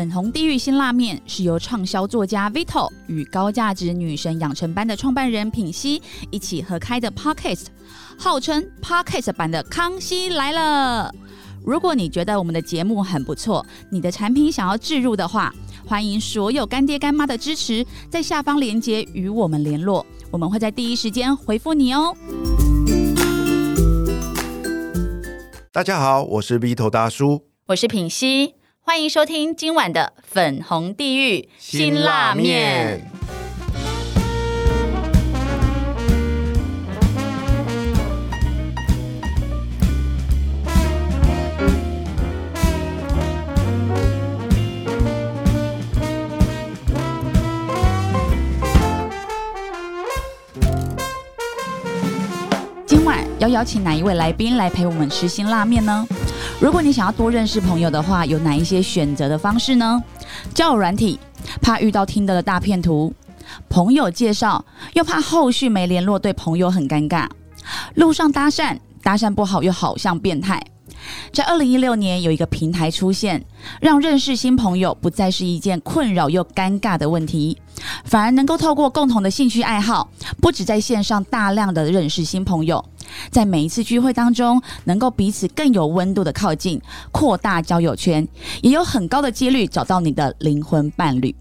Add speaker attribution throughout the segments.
Speaker 1: 粉红地狱辛辣面是由畅销作家 Vito 与高价值女神养成班的创办人品熙一起合开的 Podcast，号称 Podcast 版的《康熙来了》。如果你觉得我们的节目很不错，你的产品想要置入的话，欢迎所有干爹干妈的支持，在下方链接与我们联络，我们会在第一时间回复你哦。
Speaker 2: 大家好，我是 Vito 大叔，
Speaker 1: 我是品熙，欢迎收听今晚的粉红地狱辛辣面。今晚要邀请哪一位来宾来陪我们吃辛辣面呢？如果你想要多认识朋友的话，有哪一些选择的方式呢？交友软体，怕遇到听得的大片图；朋友介绍，又怕后续没联络，对朋友很尴尬；路上搭讪，搭讪不好又好像变态。在二零一六年，有一个平台出现，让认识新朋友不再是一件困扰又尴尬的问题，反而能够透过共同的兴趣爱好，不止在线上大量的认识新朋友，在每一次聚会当中，能够彼此更有温度的靠近，扩大交友圈，也有很高的几率找到你的灵魂伴侣。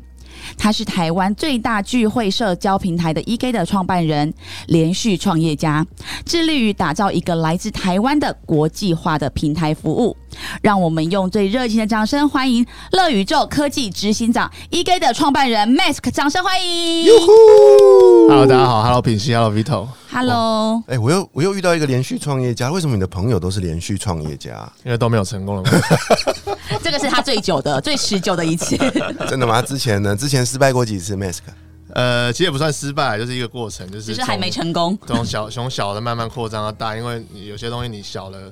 Speaker 1: 他是台湾最大聚会社交平台的 EK 的创办人，连续创业家，致力于打造一个来自台湾的国际化的平台服务。让我们用最热情的掌声欢迎乐宇宙科技执行长 EK 的创办人 Mask，掌声欢迎。
Speaker 3: Hello，大家好，Hello 品熙，Hello Vito，
Speaker 1: Hello，
Speaker 2: 哎、我又我又遇到一个连续创业家，为什么你的朋友都是连续创业家？
Speaker 3: 因为都没有成功了吗，
Speaker 1: 这个是他最久的、最持久的一次。
Speaker 2: 真的吗？之前呢？之前失败过几次？Mask
Speaker 3: 呃，其实也不算失败，就是一个过程，就是
Speaker 1: 只是还没成功。
Speaker 3: 从从小从小的慢慢扩张到大，因为有些东西你小了。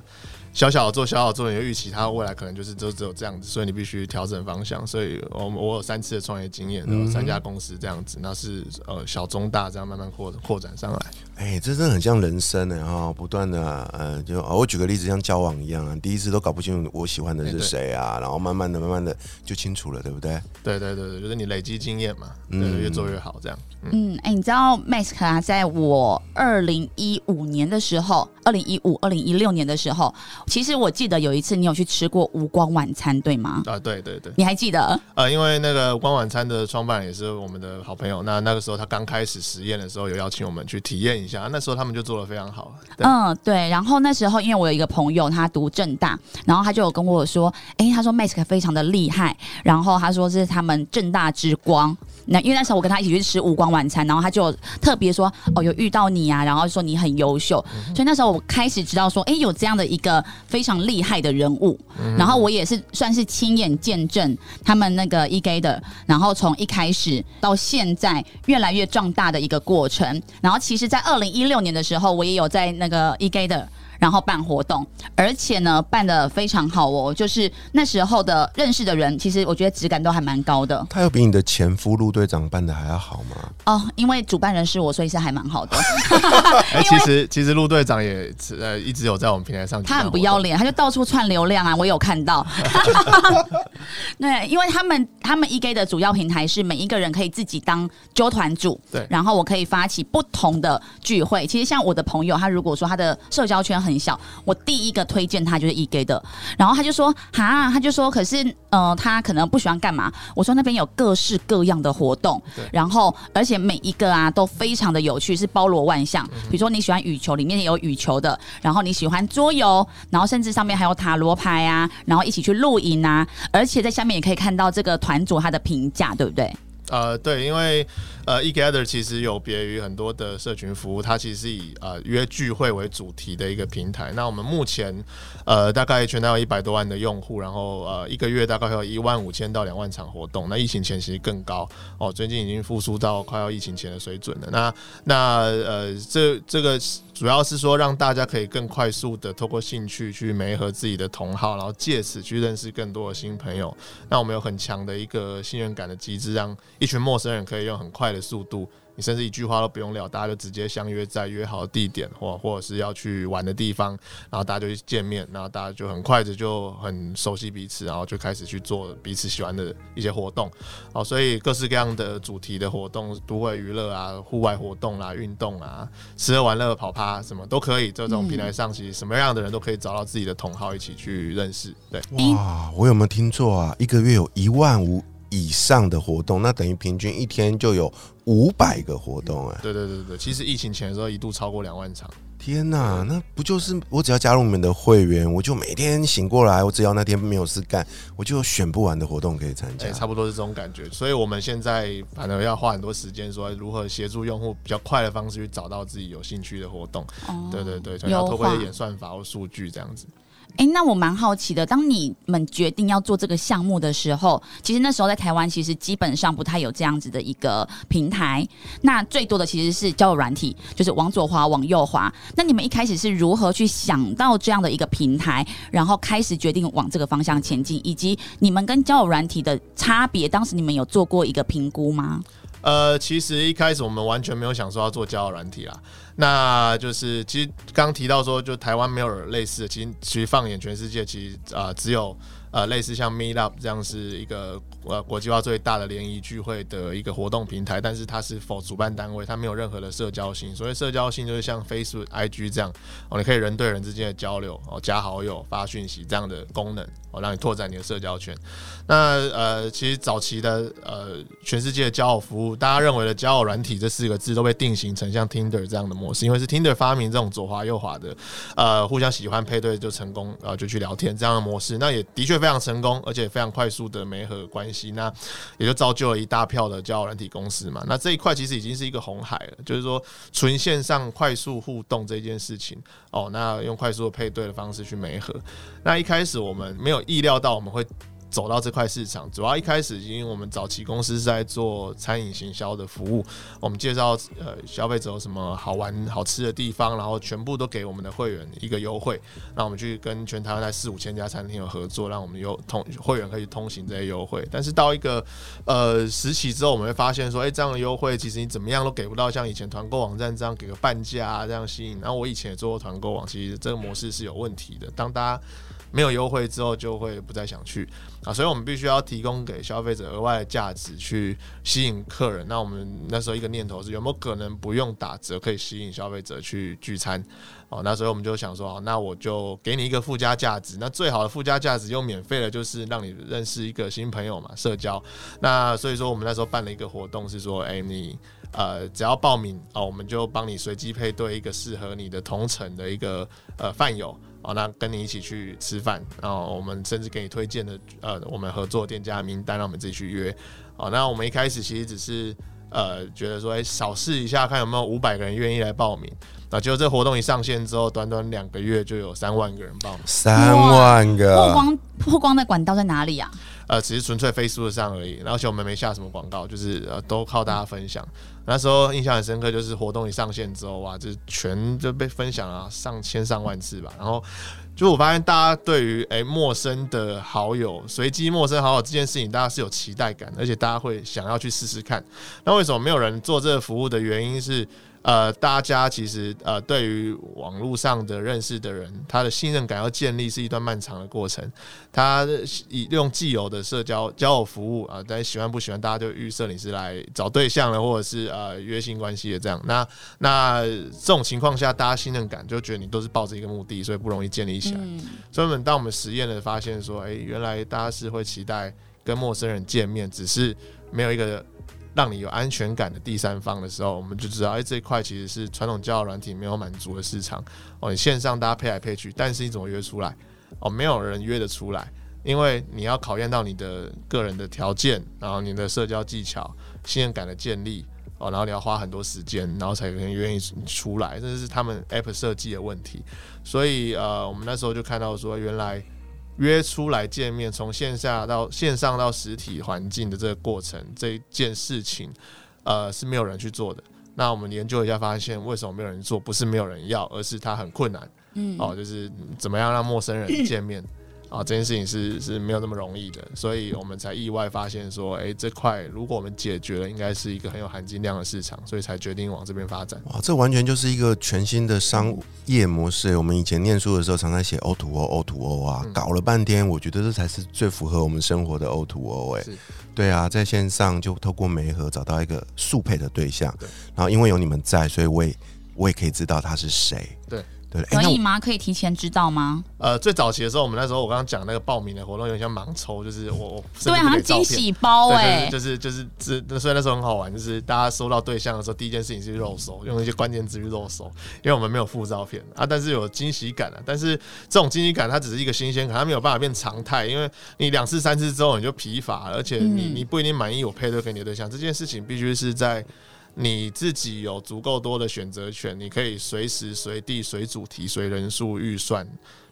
Speaker 3: 小小的做，小小的做，你就预期它未来可能就是就只有这样子，所以你必须调整方向。所以我我有三次的创业经验，然后三家公司这样子，那是呃小中大这样慢慢扩扩展上来。
Speaker 2: 哎、这真的很像人生呢，哈，不断的呃，就哦我举个例子，像交往一样啊，第一次都搞不清楚我喜欢的是谁啊，然后慢慢的、慢慢的就清楚了，对不对？
Speaker 3: 对对对对，就是你累积经验嘛，对，
Speaker 2: 嗯
Speaker 3: 越做越好这样。
Speaker 1: 嗯，哎、你知道 Mask 啊，在我二零一五年的时候，二零一五、二零一六年的时候，其实我记得有一次你有去吃过无光晚餐，对吗？
Speaker 3: 啊，对对对，
Speaker 1: 你还记得？
Speaker 3: 呃，因为那个光晚餐的创办人也是我们的好朋友，那那个时候他刚开始实验的时候，有邀请我们去体验一下，那时候他们就做的非常好。
Speaker 1: 嗯，对。然后那时候，因为我有一个朋友，他读正大，然后他就有跟我说，哎、他说 Mask 非常的厉害，然后他说这是他们正大之光。那因为那时候我跟他一起去吃无光晚餐，然后他就特别说，哦，有遇到你啊，然后说你很优秀，所以那时候我开始知道说，哎、有这样的一个非常厉害的人物，然后我也是算是亲眼见证他们那个 EG 的，然后从一开始到现在越来越壮大的一个过程。然后其实，在二零一六年的时候，我也有在那个 EG 的。然后办活动，而且呢办的非常好哦，就是那时候的认识的人，其实我觉得质感都还蛮高的
Speaker 2: 他有比你的前夫陆队长办的还要好吗？
Speaker 1: 哦。因为主办人是我，所以是还蛮好的。
Speaker 3: 哎、其实其实陆队长也呃一直有在我们平台上，
Speaker 1: 他很不要。脸，他就到处串流量啊，我有看到。对，因为他们他们 EG 的主要平台是每一个人可以自己当纠团主，
Speaker 3: 对
Speaker 1: 然后我可以发起不同的聚会。其实像我的朋友，他如果说他的社交圈很小，我第一个推荐他就是 EG 的，然后他就说哈，他就说可是呃，他可能不喜欢干嘛？我说那边有各式各样的活动，然后而且每一个啊都非常的有趣，是包罗万象。比如说你喜欢羽球，里面也有羽球的，然后你喜欢桌游，然后甚至上面还有塔罗牌啊，然后一起去露营啊，而且在下面也可以看到这个团主他的评价，对不对？
Speaker 3: 呃，对，因为呃，eGather 其实有别于很多的社群服务，它其实是以呃约聚会为主题的一个平台。那我们目前呃大概全台有一百多万的用户，然后呃一个月大概会有一万五千到两万场活动。那疫情前其实更高哦，最近已经复苏到快要疫情前的水准了。那那呃这这个主要是说让大家可以更快速的透过兴趣去媒合自己的同好，然后借此去认识更多的新朋友。那我们有很强的一个信任感的机制，让一群陌生人可以用很快的速度。你甚至一句话都不用聊，大家就直接相约在约好的地点，或或者是要去玩的地方，然后大家就去见面，然后大家就很快的就很熟悉彼此，然后就开始去做彼此喜欢的一些活动。哦，所以各式各样的主题的活动，都会娱乐啊、户外活动啦、运动啊、吃喝玩乐、跑趴什么都可以。这种平台上，其实什么样的人都可以找到自己的同好一起去认识。对，
Speaker 2: 哇，我有没有听错啊？一个月有一万五以上的活动，那等于平均一天就有。五百个活动哎，
Speaker 3: 对对对对，其实疫情前的时候一度超过两万场。
Speaker 2: 天呐，那不就是我只要加入你们的会员，我就每天醒过来，我只要那天没有事干，我就有选不完的活动可以参加。
Speaker 3: 差不多是这种感觉。所以我们现在反而要花很多时间，说如何协助用户比较快的方式去找到自己有兴趣的活动。对对对，要透过演算法或数据这样子。
Speaker 1: 哎，那我蛮好奇的，当你们决定要做这个项目的时候，其实那时候在台湾其实基本上不太有这样子的一个平台，那最多的其实是交友软体，就是往左滑往右滑。那你们一开始是如何去想到这样的一个平台，然后开始决定往这个方向前进，以及你们跟交友软体的差别，当时你们有做过一个评估吗？
Speaker 3: 呃，其实一开始我们完全没有想说要做交友软体啦。那就是其实刚提到说，就台湾没有类似的，其实其实放眼全世界，其实啊只有呃类似像 Meet Up 这样是一个呃国际化最大的联谊聚会的一个活动平台，但是它是否主办单位，它没有任何的社交性。所谓社交性就是像 Facebook、IG 这样哦，你可以人对人之间的交流哦，加好友、发讯息这样的功能哦，让你拓展你的社交圈。那呃，其实早期的呃全世界的交友服务，大家认为的交友软体这四个字都被定型成像 Tinder 这样的模。式因为是 Tinder 发明这种左滑右滑的，呃，互相喜欢配对就成功，然后就去聊天这样的模式，那也的确非常成功，而且非常快速的媒合关系，那也就造就了一大票的交友软体公司嘛。那这一块其实已经是一个红海了，就是说纯线上快速互动这件事情，哦，那用快速配对的方式去媒合，那一开始我们没有意料到我们会。走到这块市场，主要一开始因为我们早期公司是在做餐饮行销的服务，我们介绍呃消费者有什么好玩好吃的地方，然后全部都给我们的会员一个优惠，让我们去跟全台湾在四五千家餐厅有合作，让我们有通会员可以通行这些优惠。但是到一个呃时期之后，我们会发现说，哎，这样的优惠其实你怎么样都给不到，像以前团购网站这样给个半价这样吸引。然后我以前也做过团购网，其实这个模式是有问题的。当大家没有优惠之后，就会不再想去啊，所以我们必须要提供给消费者额外的价值去吸引客人。那我们那时候一个念头是，有没有可能不用打折可以吸引消费者去聚餐？哦，那所以我们就想说，那我就给你一个附加价值。那最好的附加价值又免费的，就是让你认识一个新朋友嘛，社交。那所以说，我们那时候办了一个活动，是说，哎，你呃只要报名哦，我们就帮你随机配对一个适合你的同城的一个呃饭友。哦，那跟你一起去吃饭，然后我们甚至给你推荐的呃，我们合作店家名单，让我们自己去约。哦，那我们一开始其实只是呃，觉得说，哎，少试一下，看有没有五百个人愿意来报名。那结果这活动一上线之后，短短两个月就有三万个人报名。
Speaker 2: 三万个
Speaker 1: 曝光曝光的管道在哪里啊？
Speaker 3: 呃，只是纯粹 Facebook 上而已，而且我们没下什么广告，就是呃，都靠大家分享。那时候印象很深刻，就是活动一上线之后，哇，就全就被分享了上千上万次吧。然后就我发现，大家对于诶陌生的好友、随机陌生好友这件事情，大家是有期待感，而且大家会想要去试试看。那为什么没有人做这个服务的原因是？呃，大家其实呃，对于网络上的认识的人，他的信任感要建立是一段漫长的过程。他以用既有的社交交友服务啊，大家喜欢不喜欢，大家就预设你是来找对象了，或者是呃约性关系的这样。那那这种情况下，大家信任感就觉得你都是抱着一个目的，所以不容易建立起来。所以，我们当我们实验的发现说，哎，原来大家是会期待跟陌生人见面，只是没有一个。让你有安全感的第三方的时候，我们就知道，哎，这一块其实是传统交友软体没有满足的市场哦。你线上大家配来配去，但是你怎么约出来？哦，没有人约得出来，因为你要考验到你的个人的条件，然后你的社交技巧、信任感的建立哦，然后你要花很多时间，然后才有人愿意出来，这是他们 App 设计的问题。所以呃，我们那时候就看到说，原来。约出来见面，从线下到线上到实体环境的这个过程，这件事情，呃，是没有人去做的。那我们研究一下，发现为什么没有人做？不是没有人要，而是它很困难。嗯，哦，就是怎么样让陌生人见面？啊，这件事情是是没有那么容易的，所以我们才意外发现说，哎，这块如果我们解决了，应该是一个很有含金量的市场，所以才决定往这边发展。
Speaker 2: 哇，这完全就是一个全新的商业模式。我们以前念书的时候，常常写 O to O O to O 啊，搞了半天，我觉得这才是最符合我们生活的 O to O。哎，对啊，在线上就透过媒合找到一个速配的对象，然后因为有你们在，所以我也我也可以知道他是谁。
Speaker 3: 对。
Speaker 2: 对，
Speaker 1: 可以吗？可以提前知道吗？
Speaker 3: 呃，最早期的时候，我们那时候我刚刚讲那个报名的活动，有点像盲抽，就是我我
Speaker 1: 对，好像惊喜包哎，
Speaker 3: 就是就是这，所以那时候很好玩，就是大家收到对象的时候，第一件事情是肉搜，用一些关键字去肉搜，因为我们没有附照片啊，但是有惊喜感啊，但是这种惊喜感它只是一个新鲜感，它没有办法变常态，因为你两次三次之后你就疲乏，而且你你不一定满意我配对给你的对象，这件事情必须是在。你自己有足够多的选择权，你可以随时随地、随主题、随人数预算。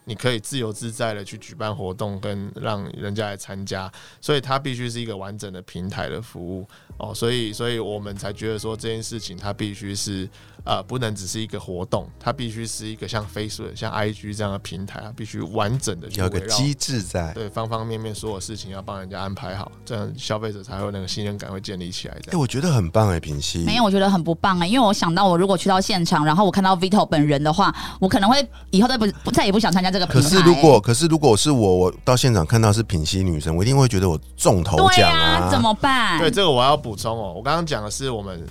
Speaker 3: 你可以自由自在的去举办活动，跟让人家来参加，所以它必须是一个完整的平台的服务哦，所以，所以我们才觉得说这件事情它必须是呃，不能只是一个活动，它必须是一个像 Facebook、像 IG 这样的平台，它必须完整的
Speaker 2: 有个机制在，
Speaker 3: 对方方面面所有事情要帮人家安排好，这样消费者才会那个信任感会建立起来。
Speaker 2: 哎，我觉得很棒哎，平息
Speaker 1: 没有，我觉得很不棒哎，因为我想到我如果去到现场，然后我看到 Vito 本人的话，我可能会以后再不不再也不想参加。
Speaker 2: 可是如果可是如果是我，我到现场看到是品析女生，我一定会觉得我中头奖啊！
Speaker 1: 怎么办？
Speaker 3: 对这个我要补充哦，我刚刚讲的是我们。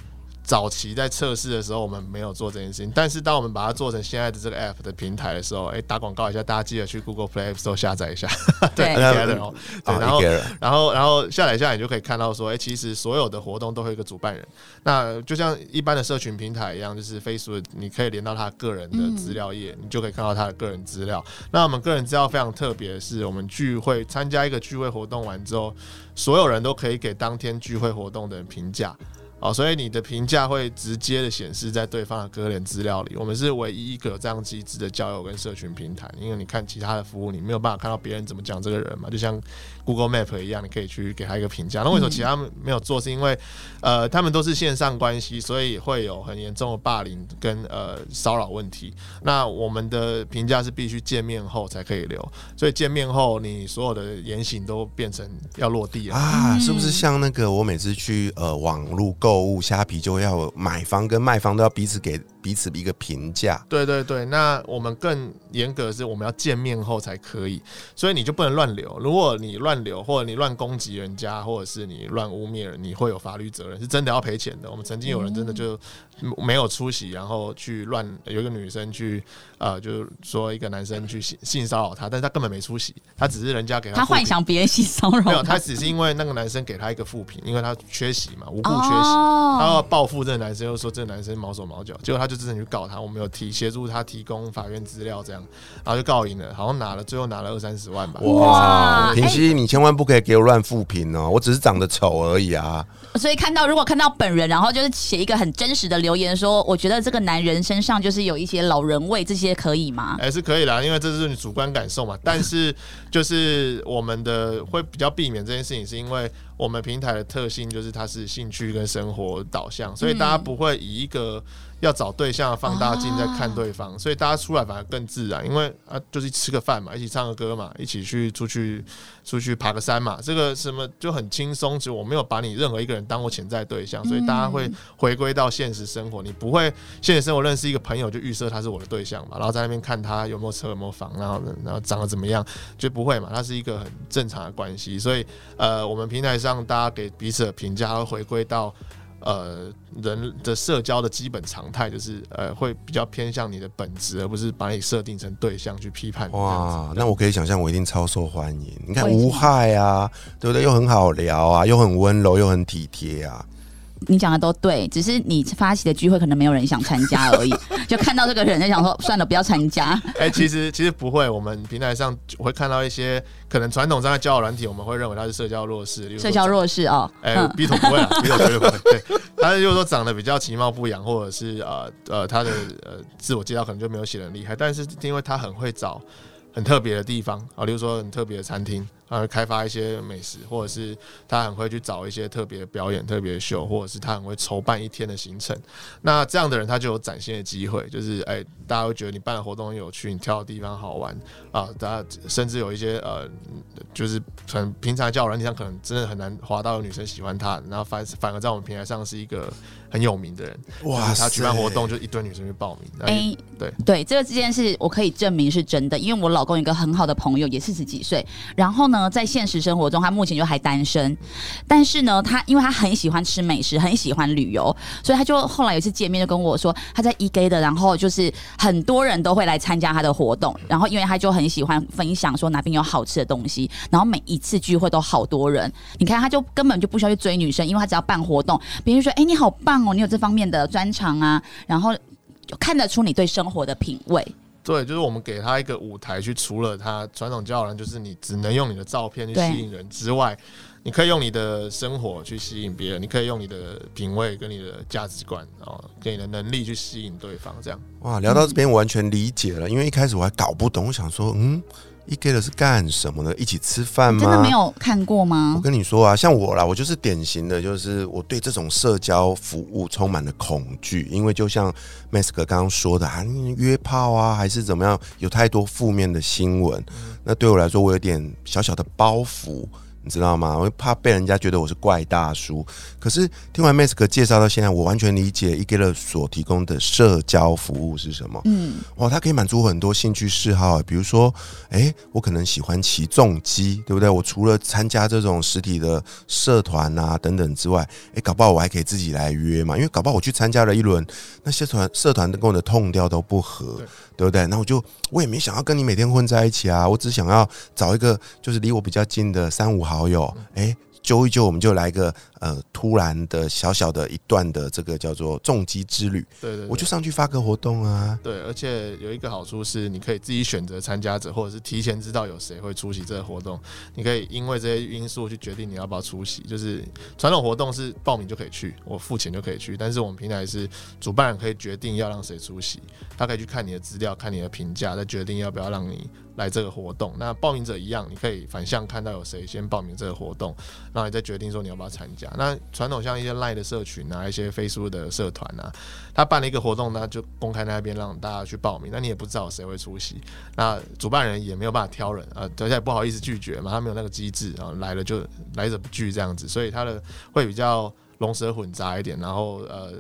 Speaker 3: 早期在测试的时候，我们没有做这件事情。但是当我们把它做成现在的这个 App 的平台的时候，哎，打广告一下，大家记得去 Google Play Store 下载一下。
Speaker 1: 对，
Speaker 3: 对，然后，然后，然后下载下来，你就可以看到说，哎，其实所有的活动都会有一个主办人。那就像一般的社群平台一样，就是 Facebook，你可以连到他个人的资料页，你就可以看到他的个人资料。那我们个人资料非常特别，是我们聚会参加一个聚会活动完之后，所有人都可以给当天聚会活动的人评价。哦，所以你的评价会直接的显示在对方的个人资料里。我们是唯一一个这样机制的交友跟社群平台，因为你看其他的服务，你没有办法看到别人怎么讲这个人嘛，就像。Google Map 一样，你可以去给他一个评价。那为什么其他没有做？是因为呃，他们都是线上关系，所以会有很严重的霸凌跟呃骚扰问题。那我们的评价是必须见面后才可以留，所以见面后你所有的言行都变成要落地了
Speaker 2: 啊！是不是像那个我每次去呃网络购物虾皮，就要买方跟卖方都要彼此给彼此一个评价？
Speaker 3: 对对对，那我们更严格是我们要见面后才可以，所以你就不能乱留。如果你乱留，或者你乱攻击人家，或者是你乱污蔑人，你会有法律责任，是真的要赔钱的。我们曾经有人真的就没有出席，然后去乱有一个女生去呃，就是说一个男生去性性骚扰她，但是他根本没出席，他只是人家给他
Speaker 1: 他幻想别人性骚扰，
Speaker 3: 没有，他只是因为那个男生给他一个负评，因为他缺席嘛，无故缺席，他要报复这个男生，又说这个男生毛手毛脚，结果他就真的去告他，我们有提协助他提供法院资料，这样，然后就告赢了，好像拿了最后拿了二三十万吧。
Speaker 2: 哇，平息，你千万不可以给我乱复评哦，我只是长得丑而已啊。
Speaker 1: 所以看到如果看到本人，然后就是写一个很真实的留言，说我觉得这个男人身上就是有一些老人味，这些可以吗？
Speaker 3: 还是可以的，因为这是你主观感受嘛。但是就是我们的会比较避免这件事情，是因为我们平台的特性就是它是兴趣跟生活导向，所以大家不会以一个。要找对象放大镜在看对方，所以大家出来反而更自然，因为啊，就是吃个饭嘛，一起唱个歌嘛，一起去出去出去爬个山嘛，这个什么就很轻松。其实我没有把你任何一个人当过潜在对象，所以大家会回归到现实生活。你不会现实生活认识一个朋友就预设他是我的对象嘛，然后在那边看他有没有车有没有房，然后然后长得怎么样，就不会嘛。他是一个很正常的关系，所以呃，我们平台上大家给彼此的评价会回归到。呃，人的社交的基本常态就是呃，会比较偏向你的本质，而不是把你设定成对象去批判。哇，
Speaker 2: 那我可以想象，我一定超受欢迎。你看无害啊，对不对？又很好聊啊，又很温柔，又很体贴啊。
Speaker 1: 你讲的都对，只是你发起的聚会可能没有人想参加而已。就看到这个人，就想说算了，不要参加。
Speaker 3: 哎，其实其实不会，我们平台上会看到一些可能传统上的交友软体，我们会认为他是社交弱势。
Speaker 1: 社交弱势哦，
Speaker 3: 哎，B 头不会啊，B 头绝对不会。对，他是就是说长得比较其貌不扬，或者是呃呃他的呃自我介绍可能就没有写的厉害，但是因为他很会找。很特别的地方啊，例如说很特别的餐厅呃，开发一些美食，或者是他很会去找一些特别表演、特别秀，或者是他很会筹办一天的行程。那这样的人他就有展现的机会，就是哎，大家会觉得你办的活动很有趣，你挑的地方好玩啊，大家甚至有一些呃，就是很平常交友软件上可能真的很难滑到有女生喜欢他，然后反反而在我们平台上是一个。很有名的人，哇！他举办活动就一堆女生去报名。哎，对
Speaker 1: 对，这个这件事我可以证明是真的，因为我老公一个很好的朋友也四十几岁，然后呢，在现实生活中他目前就还单身，但是呢，他因为他很喜欢吃美食，很喜欢旅游，所以他就后来有一次见面就跟我说，他在 E G 的，然后就是很多人都会来参加他的活动，然后因为他就很喜欢分享说哪边有好吃的东西，然后每一次聚会都好多人，你看他就根本就不需要去追女生，因为他只要办活动，别人说哎你好棒。哦，你有这方面的专长啊，然后看得出你对生活的品味。
Speaker 3: 对，就是我们给他一个舞台，去除了他传统教人，就是你只能用你的照片去吸引人之外，你可以用你的生活去吸引别人，你可以用你的品味跟你的价值观，然后跟你的能力去吸引对方。这样
Speaker 2: 哇，聊到这边完全理解了，因为一开始我还搞不懂，我想说，嗯。一 K 的是干什么的？一起吃饭吗？
Speaker 1: 真的没有看过吗？
Speaker 2: 我跟你说啊，像我啦，我就是典型的，就是我对这种社交服务充满了恐惧，因为就像 Mask 刚刚说的啊，约炮啊，还是怎么样，有太多负面的新闻。那对我来说，我有点小小的包袱。你知道吗？我怕被人家觉得我是怪大叔。可是听完 Mask 介绍到现在，我完全理解 e g l 所提供的社交服务是什么。嗯，哇，它可以满足很多兴趣嗜好，比如说，哎，我可能喜欢骑重机，对不对？我除了参加这种实体的社团啊等等之外，哎，搞不好我还可以自己来约嘛。因为搞不好我去参加了一轮，那些团社团跟我的痛调都不合。对不对？那我就我也没想要跟你每天混在一起啊，我只想要找一个就是离我比较近的三五好友，哎。揪一揪，我们就来个呃突然的小小的一段的这个叫做重击之旅。
Speaker 3: 对对，
Speaker 2: 我就上去发个活动啊。
Speaker 3: 对，而且有一个好处是，你可以自己选择参加者，或者是提前知道有谁会出席这个活动。你可以因为这些因素去决定你要不要出席。就是传统活动是报名就可以去，我付钱就可以去，但是我们平台是主办人可以决定要让谁出席，他可以去看你的资料，看你的评价，再决定要不要让你。来这个活动，那报名者一样，你可以反向看到有谁先报名这个活动，然后你再决定说你要不要参加。那传统像一些 Line 的社群啊，一些 Facebook 的社团啊，他办了一个活动，那就公开那边让大家去报名，那你也不知道谁会出席，那主办人也没有办法挑人啊，而且不好意思拒绝嘛，他没有那个机制啊，来了就来者不拒这样子，所以他的会比较龙蛇混杂一点，然后呃。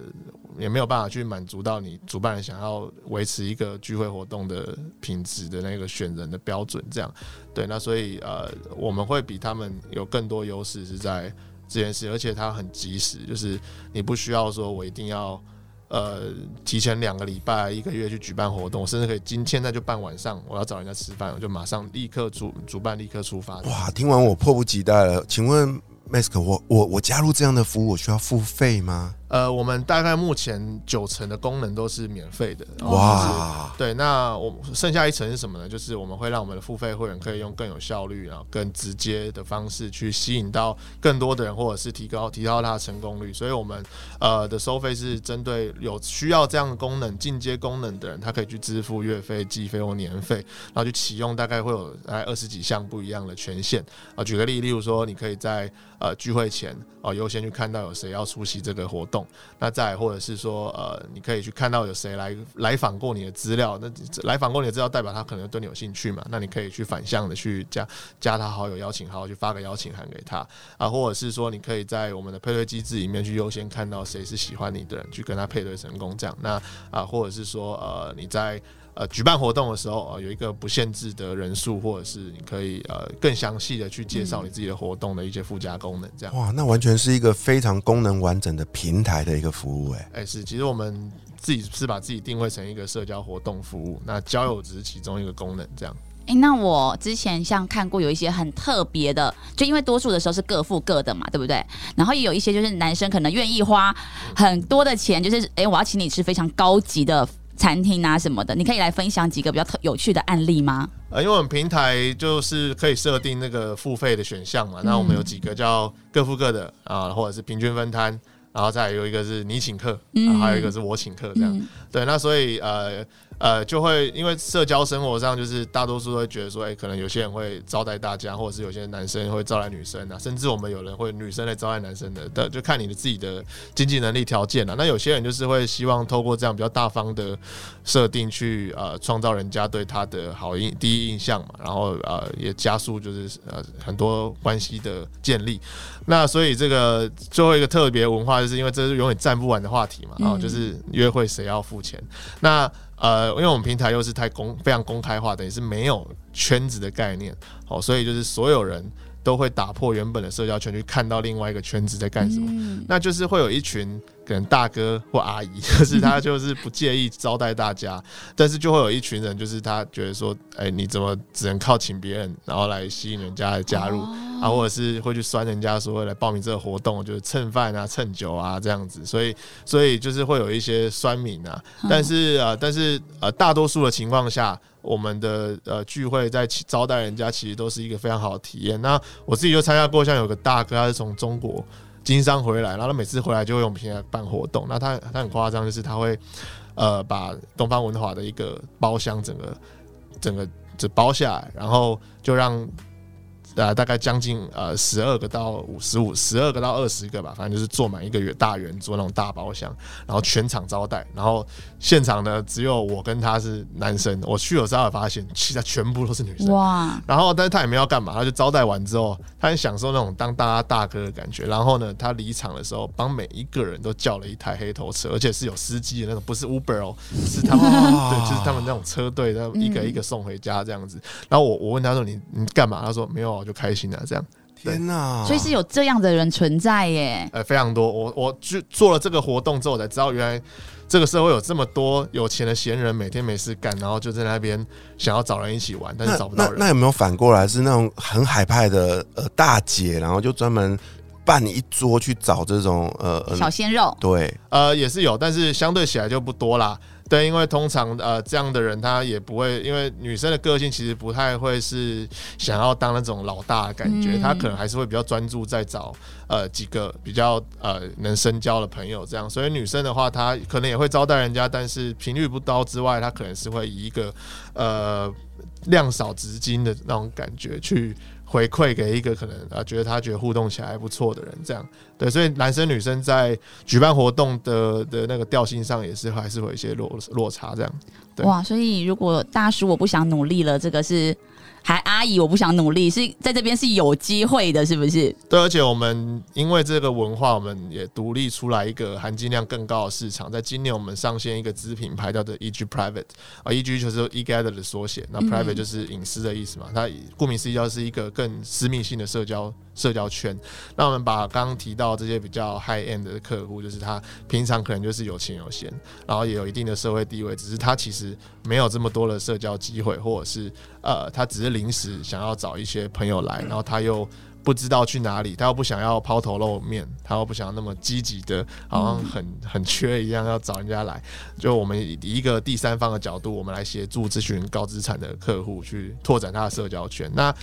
Speaker 3: 也没有办法去满足到你主办人想要维持一个聚会活动的品质的那个选人的标准，这样对，那所以呃，我们会比他们有更多优势是在这件事，而且它很及时，就是你不需要说我一定要呃提前两个礼拜、一个月去举办活动，甚至可以今现在就办晚上，我要找人家吃饭，我就马上立刻主主办立刻出发。
Speaker 2: 哇，听完我迫不及待了，请问 Mask，我我我加入这样的服务，我需要付费吗？
Speaker 3: 呃，我们大概目前九成的功能都是免费的。哇，对，那我剩下一层是什么呢？就是我们会让我们的付费会员可以用更有效率、然后更直接的方式去吸引到更多的人，或者是提高提高它的成功率。所以，我们呃的收费是针对有需要这样的功能、进阶功能的人，他可以去支付月费、季费或年费，然后去启用，大概会有大概二十几项不一样的权限。啊，举个例，例如说，你可以在呃聚会前哦优先去看到有谁要出席这个活动。那再或者是说，呃，你可以去看到有谁来来访过你的资料，那来访过你的资料代表他可能对你有兴趣嘛？那你可以去反向的去加加他好友，邀请好友，去发个邀请函给他啊，或者是说，你可以在我们的配对机制里面去优先看到谁是喜欢你的人，去跟他配对成功这样。那啊，或者是说，呃，你在。呃，举办活动的时候啊，有一个不限制的人数，或者是你可以呃更详细的去介绍你自己的活动的一些附加功能，这样。
Speaker 2: 哇，那完全是一个非常功能完整的平台的一个服务，哎。
Speaker 3: 哎，是，其实我们自己是把自己定位成一个社交活动服务，那交友只是其中一个功能，这样。
Speaker 1: 哎，那我之前像看过有一些很特别的，就因为多数的时候是各付各的嘛，对不对？然后也有一些就是男生可能愿意花很多的钱，就是哎，我要请你吃非常高级的。餐厅啊什么的，你可以来分享几个比较特有趣的案例吗？
Speaker 3: 呃，因为我们平台就是可以设定那个付费的选项嘛，那我们有几个叫各付各的啊，或者是平均分摊，然后再有一个是你请客，还有一个是我请客这样。对，那所以呃呃，就会因为社交生活上，就是大多数都会觉得说，哎，可能有些人会招待大家，或者是有些男生会招待女生啊，甚至我们有人会女生来招待男生的，的就看你的自己的经济能力条件了。那有些人就是会希望透过这样比较大方的设定去呃创造人家对他的好印第一印象嘛，然后呃也加速就是呃很多关系的建立。那所以这个最后一个特别文化，就是因为这是永远站不完的话题嘛，啊，就是约会谁要付钱？那呃，因为我们平台又是太公非常公开化，等于是没有圈子的概念，哦，所以就是所有人都会打破原本的社交圈，去看到另外一个圈子在干什么。那就是会有一群可能大哥或阿姨，就是他就是不介意招待大家，但是就会有一群人，就是他觉得说，哎，你怎么只能靠请别人，然后来吸引人家的加入？啊，或者是会去酸人家说来报名这个活动就是蹭饭啊、蹭酒啊这样子，所以所以就是会有一些酸民啊。但是啊，但是呃，大多数的情况下，我们的呃聚会在招待人家，其实都是一个非常好的体验。那我自己就参加过，像有个大哥，他是从中国经商回来，然后他每次回来就会用平台办活动。那他他很夸张，就是他会呃把东方文华的一个包厢整个整个就包下来，然后就让。呃，大概将近呃十二个到五十五，十二个到二十个吧，反正就是坐满一个圆大圆桌那种大包厢，然后全场招待，然后现场呢只有我跟他是男生，我去了之后发现其他全部都是女生。哇！然后但是他也没要干嘛，他就招待完之后，他很享受那种当大家大哥的感觉。然后呢，他离场的时候帮每一个人都叫了一台黑头车，而且是有司机的那种，不是 Uber 哦，是他们 对，就是他们那种车队，然后一个一个送回家这样子。然后我我问他说你你干嘛？他说没有。就开心了，这样
Speaker 2: 天哪！
Speaker 1: 所以是有这样的人存在耶，
Speaker 3: 呃，非常多。我我就做了这个活动之后，才知道原来这个社会有这么多有钱的闲人，每天没事干，然后就在那边想要找人一起玩，但是找不到人。
Speaker 2: 那有没有反过来是那种很海派的呃大姐，然后就专门办一桌去找这种呃
Speaker 1: 小鲜肉？
Speaker 2: 对，
Speaker 3: 呃，也是有，但是相对起来就不多啦。对，因为通常呃这样的人他也不会，因为女生的个性其实不太会是想要当那种老大的感觉，她可能还是会比较专注在找呃几个比较呃能深交的朋友这样。所以女生的话，她可能也会招待人家，但是频率不高之外，她可能是会以一个呃量少值金的那种感觉去。回馈给一个可能啊，觉得他觉得互动起来还不错的人，这样对，所以男生女生在举办活动的的那个调性上，也是还是会有一些落落差，这样。
Speaker 1: 哇，所以如果大叔我不想努力了，这个是。还阿姨，我不想努力，是在这边是有机会的，是不是？
Speaker 3: 对，而且我们因为这个文化，我们也独立出来一个含金量更高的市场。在今年，我们上线一个子品牌，叫做 EG Private 啊，EG 就是 eGather 的缩写，那 Private 就是隐私的意思嘛。它顾名思义，就是一个更私密性的社交社交圈。那我们把刚刚提到这些比较 high end 的客户，就是他平常可能就是有钱有闲，然后也有一定的社会地位，只是他其实没有这么多的社交机会，或者是呃，他只是。临时想要找一些朋友来，然后他又不知道去哪里，他又不想要抛头露面，他又不想要那么积极的，好像很很缺一样要找人家来。就我们以一个第三方的角度，我们来协助这群高资产的客户去拓展他的社交圈。那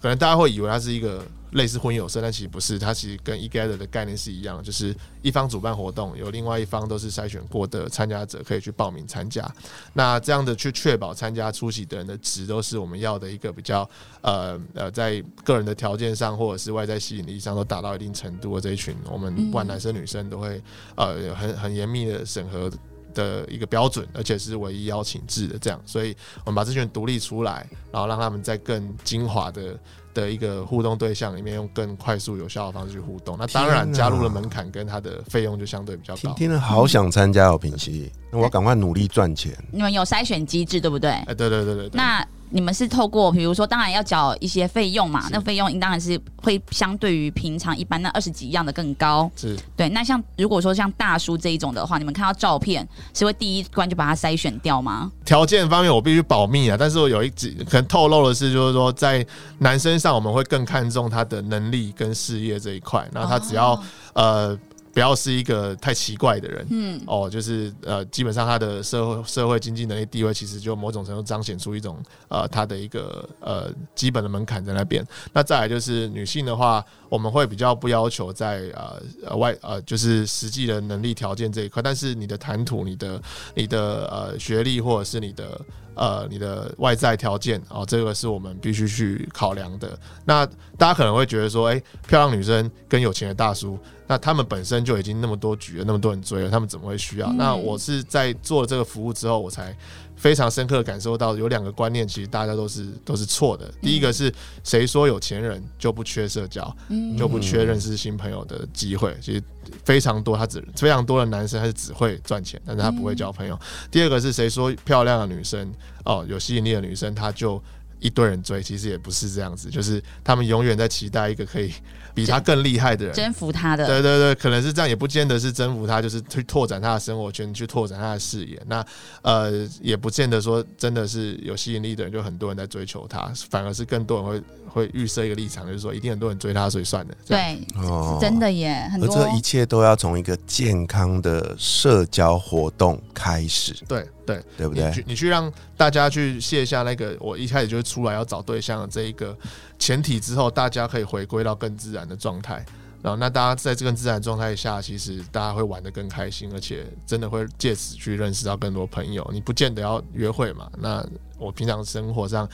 Speaker 3: 可能大家会以为它是一个。类似婚友社，但其实不是，它其实跟 eGather 的概念是一样，就是一方主办活动，有另外一方都是筛选过的参加者可以去报名参加。那这样的去确保参加出席的人的值都是我们要的一个比较呃呃，在个人的条件上或者是外在吸引力上都达到一定程度的这一群，我们不管男生女生都会呃很很严密的审核的一个标准，而且是唯一邀请制的这样，所以我们把这群独立出来，然后让他们在更精华的。的一个互动对象里面，用更快速有效的方式去互动。那当然，加入了门槛跟它的费用就相对比较高。
Speaker 2: 听了好想参加哦，平溪，那我赶快努力赚钱。
Speaker 1: 你们有筛选机制对不对？
Speaker 3: 哎，对对对对。
Speaker 1: 那你们是透过，比如说，当然要缴一些费用嘛，那费用应当然是会相对于平常一般那二十几样的更高。
Speaker 3: 是
Speaker 1: 对。那像如果说像大叔这一种的话，你们看到照片是会第一关就把它筛选掉吗？
Speaker 3: 条件方面我必须保密啊，但是我有一只可能透露的是，就是说在男生上我们会更看重他的能力跟事业这一块，那他只要呃。不要是一个太奇怪的人，嗯，哦，就是呃，基本上他的社会社会经济能力地位，其实就某种程度彰显出一种呃他的一个呃基本的门槛在那边。那再来就是女性的话，我们会比较不要求在呃呃外呃就是实际的能力条件这一块，但是你的谈吐、你的你的呃学历或者是你的。呃，你的外在条件哦，这个是我们必须去考量的。那大家可能会觉得说，哎，漂亮女生跟有钱的大叔，那他们本身就已经那么多局了，那么多人追了，他们怎么会需要？那我是在做了这个服务之后，我才。非常深刻的感受到有两个观念，其实大家都是都是错的。第一个是谁说有钱人就不缺社交，就不缺认识新朋友的机会？其实非常多，他只非常多的男生他是只会赚钱，但是他不会交朋友。第二个是谁说漂亮的女生哦有吸引力的女生，他就一堆人追？其实也不是这样子，就是他们永远在期待一个可以。比他更厉害的人，
Speaker 1: 征服他的，
Speaker 3: 对对对，可能是这样，也不见得是征服他，就是去拓展他的生活圈，去拓展他的视野。那呃，也不见得说真的是有吸引力的人，就很多人在追求他，反而是更多人会会预设一个立场，就是说一定很多人追他，所以算了。
Speaker 1: 对，真的耶，很多。
Speaker 2: 而这一切都要从一个健康的社交活动开始。
Speaker 3: 对对
Speaker 2: 对不对？
Speaker 3: 你去让大家去卸下那个，我一开始就出来要找对象的这一个。前提之后，大家可以回归到更自然的状态，然后那大家在这个自然状态下，其实大家会玩的更开心，而且真的会借此去认识到更多朋友。你不见得要约会嘛？那我平常生活上，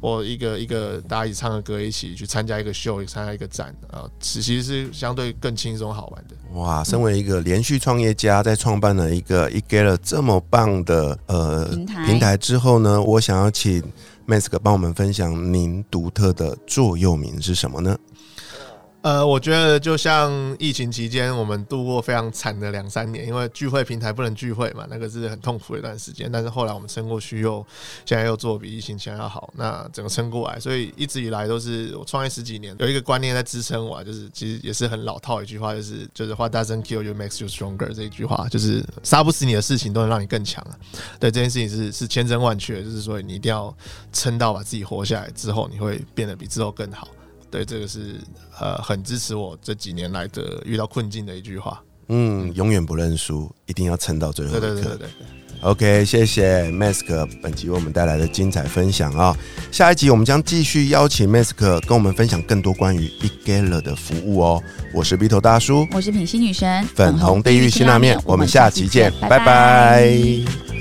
Speaker 3: 我一个一个大家一起唱个歌，一起去参加一个秀，参加一个展啊，其实是相对更轻松好玩的。
Speaker 2: 哇，身为一个连续创业家，在创办了一个一 get 了这么棒的呃平台之后呢，我想要请。Mask 帮我们分享您独特的座右铭是什么呢？
Speaker 3: 呃，我觉得就像疫情期间，我们度过非常惨的两三年，因为聚会平台不能聚会嘛，那个是很痛苦的一段时间。但是后来我们撑过去，又现在又做比疫情前要好，那整个撑过来。所以一直以来都是我创业十几年，有一个观念在支撑我，就是其实也是很老套一句话，就是就是 What doesn't kill you makes you stronger 这一句话，就是杀不死你的事情都能让你更强。对这件事情是是千真万确，就是说你一定要撑到把自己活下来之后，你会变得比之后更好。对，这个是呃很支持我这几年来的遇到困境的一句话。
Speaker 2: 嗯，永远不认输，一定要撑到最后。
Speaker 3: 对对对对对。
Speaker 2: OK，谢谢 Mask 本集为我们带来的精彩分享啊！下一集我们将继续邀请 Mask 跟我们分享更多关于 e g a l a 的服务哦。我是 B 头大叔，
Speaker 1: 我是品心女神，
Speaker 2: 粉红地狱辛拉面，我们下期见，拜拜。